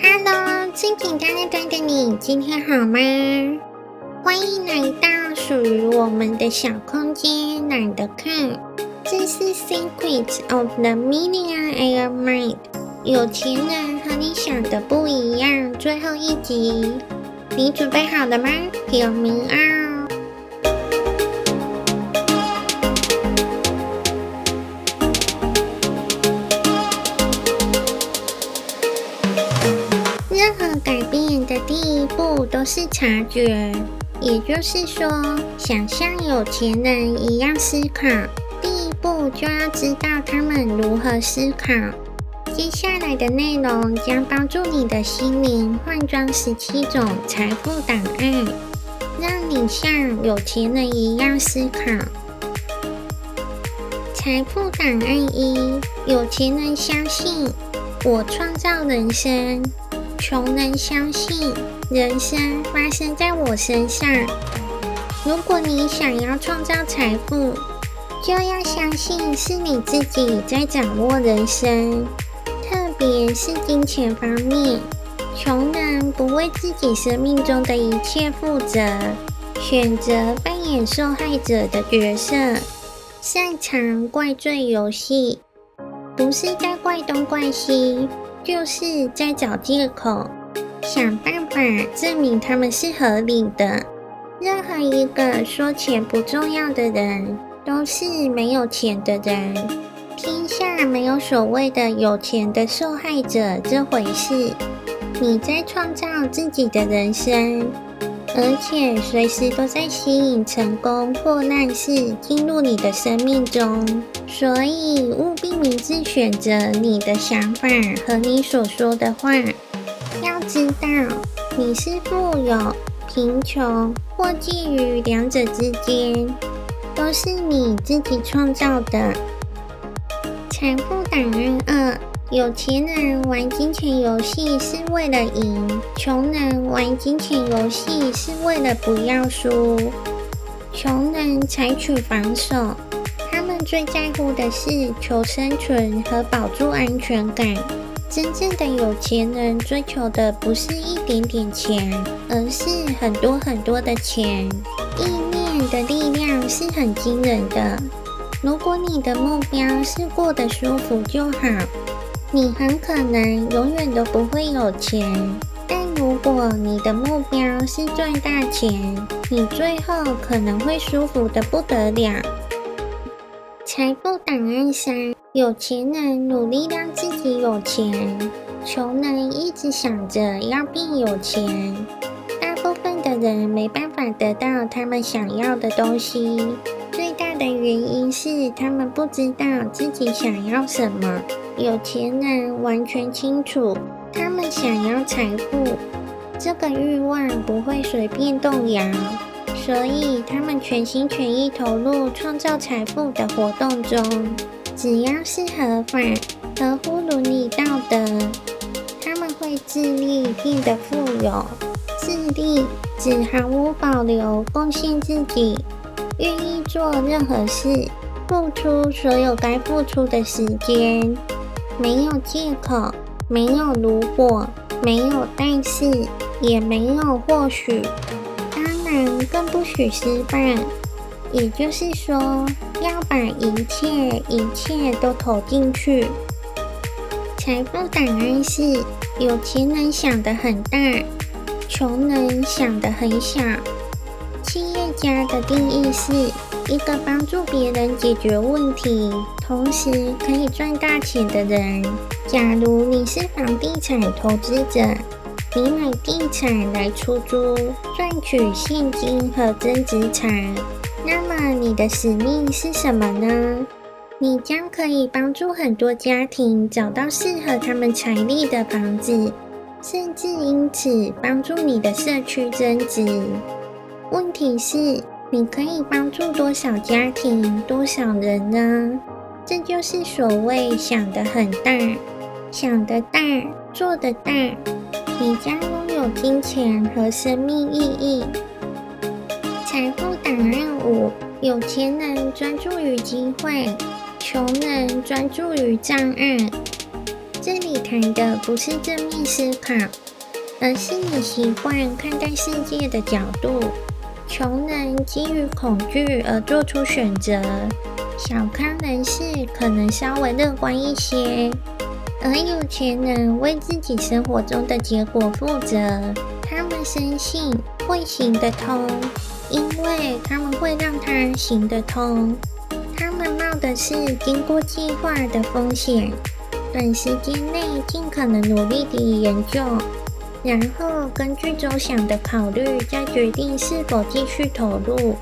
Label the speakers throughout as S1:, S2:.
S1: Hello，最紧张的的你，今天好吗？欢迎来到属于我们的小空间，懒得看。这是《Secrets of the Millionaire Mind》，有钱人和你想的不一样。最后一集，你准备好了吗？Hear me out。是察觉，也就是说，想像有钱人一样思考，第一步就要知道他们如何思考。接下来的内容将帮助你的心灵换装十七种财富档案，让你像有钱人一样思考。财富档案一：有钱人相信我创造人生，穷人相信。人生发生在我身上。如果你想要创造财富，就要相信是你自己在掌握人生，特别是金钱方面。穷人不为自己生命中的一切负责，选择扮演受害者的角色，擅长怪罪游戏，不是在怪东怪西，就是在找借口。想办法证明他们是合理的。任何一个说钱不重要的人，都是没有钱的人。天下没有所谓的有钱的受害者这回事。你在创造自己的人生，而且随时都在吸引成功或难事进入你的生命中。所以务必明智选择你的想法和你所说的话。要知道，你是富有、贫穷或介于两者之间，都是你自己创造的。财富档案二：有钱人玩金钱游戏是为了赢，穷人玩金钱游戏是为了不要输。穷人采取防守，他们最在乎的是求生存和保住安全感。真正的有钱人追求的不是一点点钱，而是很多很多的钱。意念的力量是很惊人的。如果你的目标是过得舒服就好，你很可能永远都不会有钱。但如果你的目标是赚大钱，你最后可能会舒服得不得了。财富档案三。有钱人努力让自己有钱，穷人一直想着要变有钱。大部分的人没办法得到他们想要的东西，最大的原因是他们不知道自己想要什么。有钱人完全清楚，他们想要财富，这个欲望不会随便动摇，所以他们全心全意投入创造财富的活动中。只要是合法、合乎伦理道德，他们会自立变得富有。自立只毫无保留贡献自己，愿意做任何事，付出所有该付出的时间，没有借口，没有如果，没有但是，也没有或许，当然更不许失败。也就是说，要把一切一切都投进去。财富档案是：有钱人想得很大，穷人想得很小。企业家的定义是一个帮助别人解决问题，同时可以赚大钱的人。假如你是房地产投资者，你买地产来出租，赚取现金和真资产。那么你的使命是什么呢？你将可以帮助很多家庭找到适合他们财力的房子，甚至因此帮助你的社区增值。问题是，你可以帮助多少家庭、多少人呢？这就是所谓想得很大，想得大，做得大，你将拥有金钱和生命意义。财富档案五：有钱人专注于机会，穷穷人专注于障碍。这里谈的不是正面思考，而是你习惯看待世界的角度。穷人基于恐惧而做出选择，小康人士可能稍微乐观一些，而有钱人为自己生活中的结果负责。他们深信会行得通，因为他们会让它行得通。他们冒的是经过计划的风险，短时间内尽可能努力地研究，然后根据周想的考虑再决定是否继续投入。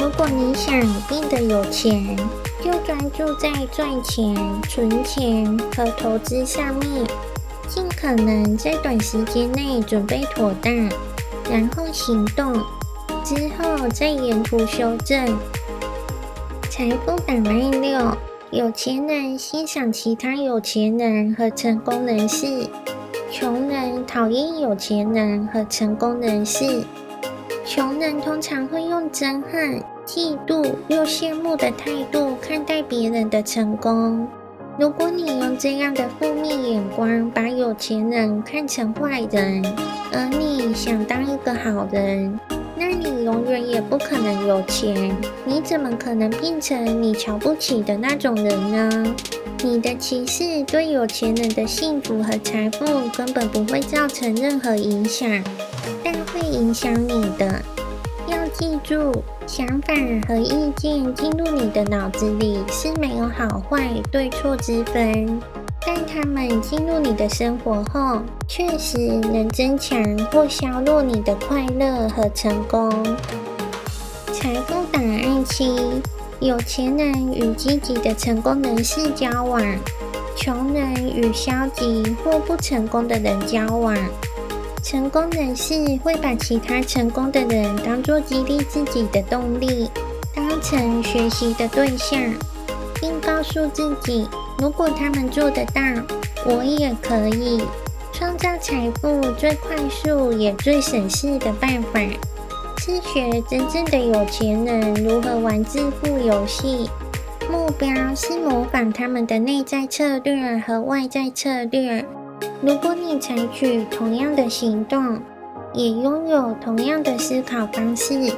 S1: 如果你想变得有钱，就专注在赚钱、存钱和投资上面。尽可能在短时间内准备妥当，然后行动，之后再沿途修正。财富档案六：有钱人欣赏其他有钱人和成功人士，穷人讨厌有钱人和成功人士。穷人通常会用憎恨、嫉妒又羡慕的态度看待别人的成功。如果你用这样的负面眼光把有钱人看成坏人，而你想当一个好人，永远也不可能有钱。你怎么可能变成你瞧不起的那种人呢？你的歧视对有钱人的幸福和财富根本不会造成任何影响，但会影响你的。要记住，想法和意见进入你的脑子里是没有好坏、对错之分，但他们进入你的生活后，确实能增强或削弱你的快乐和成功。财富档案七：有钱人与积极的成功人士交往，穷人与消极或不成功的人交往。成功人士会把其他成功的人当作激励自己的动力，当成学习的对象，并告诉自己：如果他们做得到，我也可以。创造财富最快速也最省事的办法，是学真正的有钱人如何玩致富游戏。目标是模仿他们的内在策略和外在策略。如果你采取同样的行动，也拥有同样的思考方式，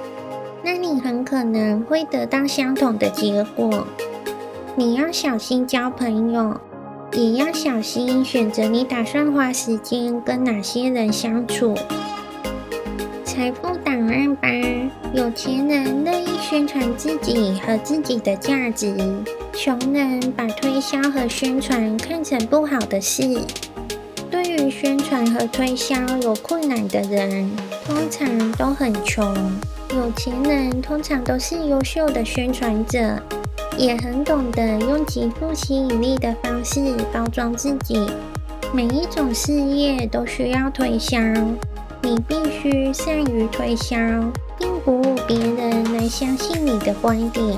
S1: 那你很可能会得到相同的结果。你要小心交朋友，也要小心选择你打算花时间跟哪些人相处。财富档案吧：有钱人乐意宣传自己和自己的价值，穷人把推销和宣传看成不好的事。对于宣传和推销有困难的人，通常都很穷。有钱人通常都是优秀的宣传者，也很懂得用极富吸引力的方式包装自己。每一种事业都需要推销，你必须善于推销，并鼓舞别人来相信你的观点。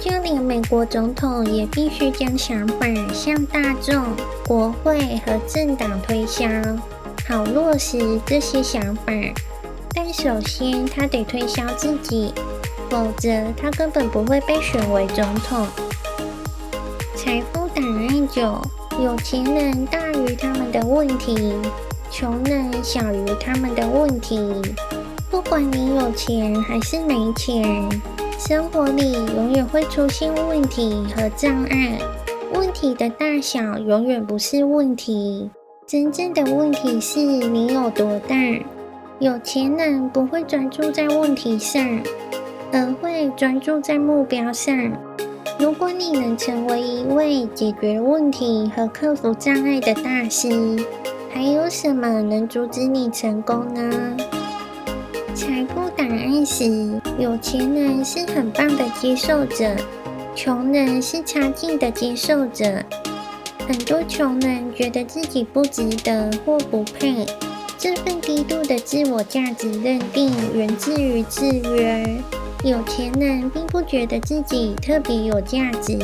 S1: 就连美国总统也必须将想法向大众、国会和政党推销，好落实这些想法。但首先，他得推销自己，否则他根本不会被选为总统。财富档案九：有钱人大于他们的问题，穷人小于他们的问题。不管你有钱还是没钱。生活里永远会出现问题和障碍，问题的大小永远不是问题，真正的问题是你有多大。有钱人不会专注在问题上，而会专注在目标上。如果你能成为一位解决问题和克服障碍的大师，还有什么能阻止你成功呢？财富档案时：有钱人是很棒的接受者，穷人是差劲的接受者。很多穷人觉得自己不值得或不配，这份低度的自我价值认定源自于制约。有钱人并不觉得自己特别有价值，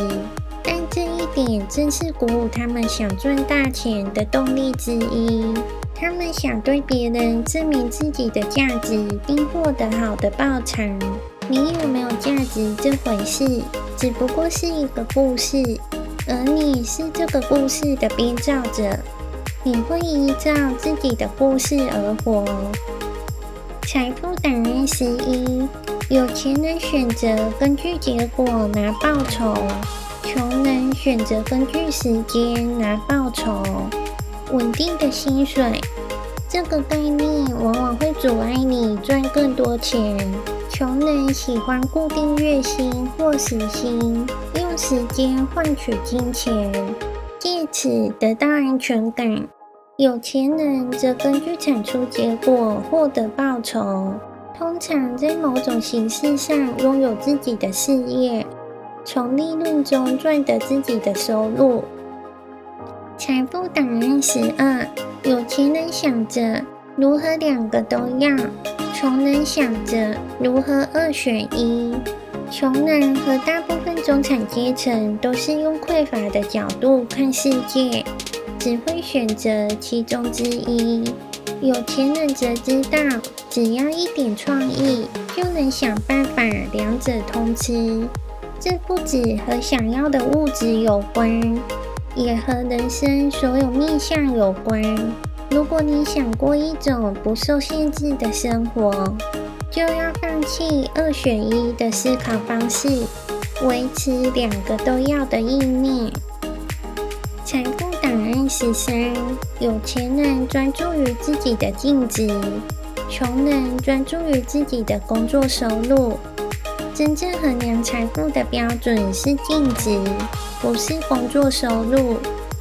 S1: 但这一点正是鼓舞他们想赚大钱的动力之一。他们想对别人证明自己的价值，并获得好的报偿。你有没有价值这回事，只不过是一个故事，而你是这个故事的编造者，你会依照自己的故事而活。财富档案十一：有钱人选择根据结果拿报酬，穷人选择根据时间拿报酬。稳定的薪水，这个概念往往会阻碍你赚更多钱。穷人喜欢固定月薪或时薪，用时间换取金钱，借此得到安全感。有钱人则根据产出结果获得报酬，通常在某种形式上拥有自己的事业，从利润中赚得自己的收入。财富档案十二：有钱人想着如何两个都要，穷人想着如何二选一。穷人和大部分中产阶层都是用匮乏的角度看世界，只会选择其中之一。有钱人则知道，只要一点创意，就能想办法两者通吃。这不止和想要的物质有关。也和人生所有面向有关。如果你想过一种不受限制的生活，就要放弃二选一的思考方式，维持两个都要的意念。财富十三：有钱人专注于自己的净值，穷人专注于自己的工作收入。真正衡量财富的标准是净值，不是工作收入。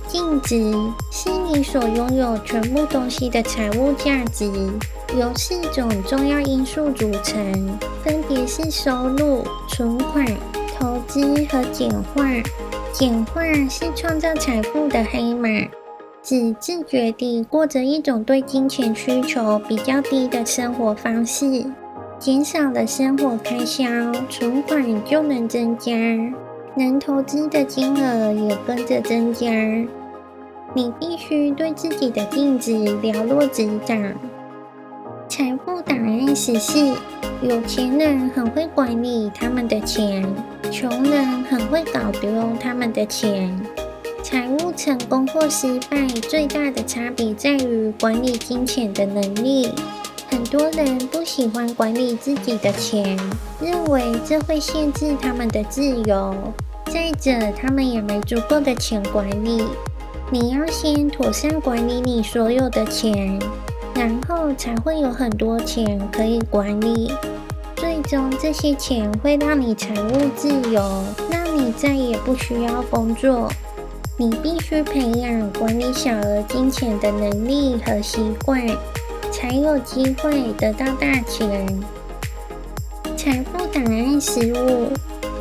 S1: 净值是你所拥有全部东西的财务价值，由四种重要因素组成，分别是收入、存款、投资和简化。简化是创造财富的黑马，只自觉地过着一种对金钱需求比较低的生活方式。减少了生活开销，存款就能增加，能投资的金额也跟着增加。你必须对自己的定值了若指掌。财富档案十四：有钱人很会管理他们的钱，穷人很会搞丢他们的钱。财务成功或失败最大的差别在于管理金钱的能力。很多人不喜欢管理自己的钱，认为这会限制他们的自由。再者，他们也没足够的钱管理。你要先妥善管理你所有的钱，然后才会有很多钱可以管理。最终，这些钱会让你财务自由，让你再也不需要工作。你必须培养管理小额金钱的能力和习惯。才有机会得到大钱。财富档案十五：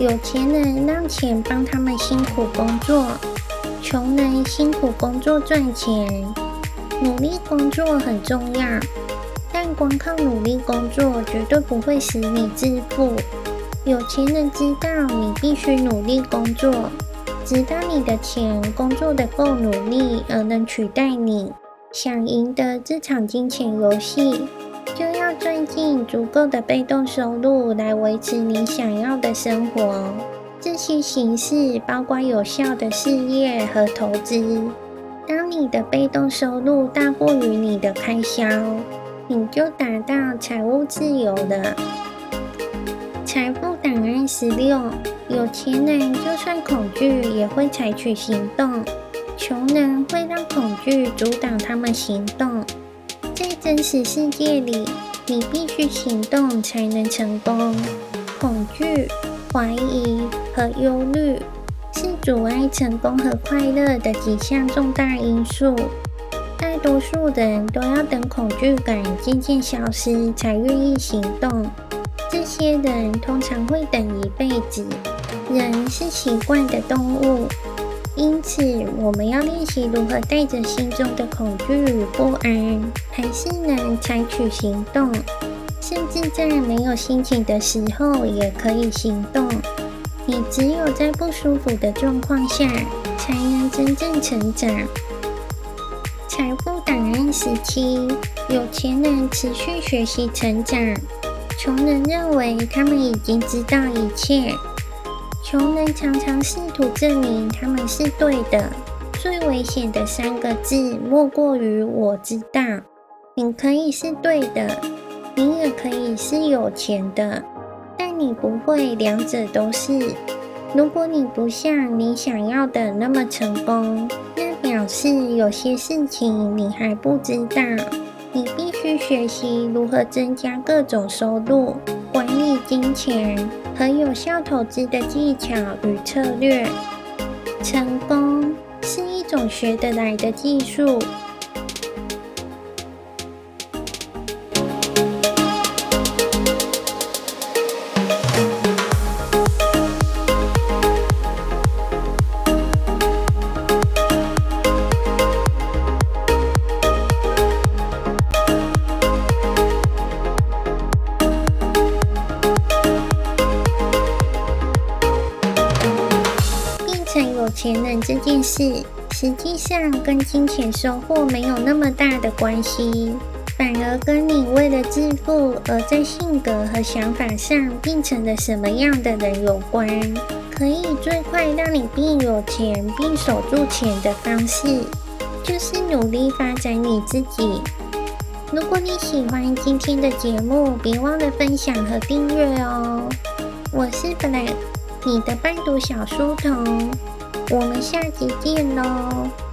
S1: 有钱人让钱帮他们辛苦工作，穷人辛苦工作赚钱。努力工作很重要，但光靠努力工作绝对不会使你致富。有钱人知道你必须努力工作，直到你的钱工作得够努力而能取代你。想赢得这场金钱游戏，就要赚进足够的被动收入来维持你想要的生活。这些形式包括有效的事业和投资。你的被动收入大过于你的开销，你就达到财务自由了。财富档案十六：有钱人就算恐惧也会采取行动。穷人会让恐惧阻挡他们行动。在真实世界里，你必须行动才能成功。恐惧、怀疑和忧虑是阻碍成功和快乐的几项重大因素。大多数人都要等恐惧感渐渐消失才愿意行动。这些人通常会等一辈子。人是习惯的动物。因此，我们要练习如何带着心中的恐惧与不安，还是能采取行动，甚至在没有心情的时候也可以行动。你只有在不舒服的状况下，才能真正成长。财富档案十七：有钱人持续学习成长，穷人认为他们已经知道一切。穷人常常试图证明他们是对的。最危险的三个字，莫过于“我知道”。你可以是对的，你也可以是有钱的，你不会两者都是。如果你不像你想要的那么成功，那表示有些事情你还不知道。你必须学习如何增加各种收入、管理金钱和有效投资的技巧与策略。成功是一种学得来的技术。是，实际上跟金钱收获没有那么大的关系，反而跟你为了致富而在性格和想法上变成了什么样的人有关。可以最快让你变有钱并守住钱的方式，就是努力发展你自己。如果你喜欢今天的节目，别忘了分享和订阅哦。我是 Black，你的伴读小书童。我们下集见喽！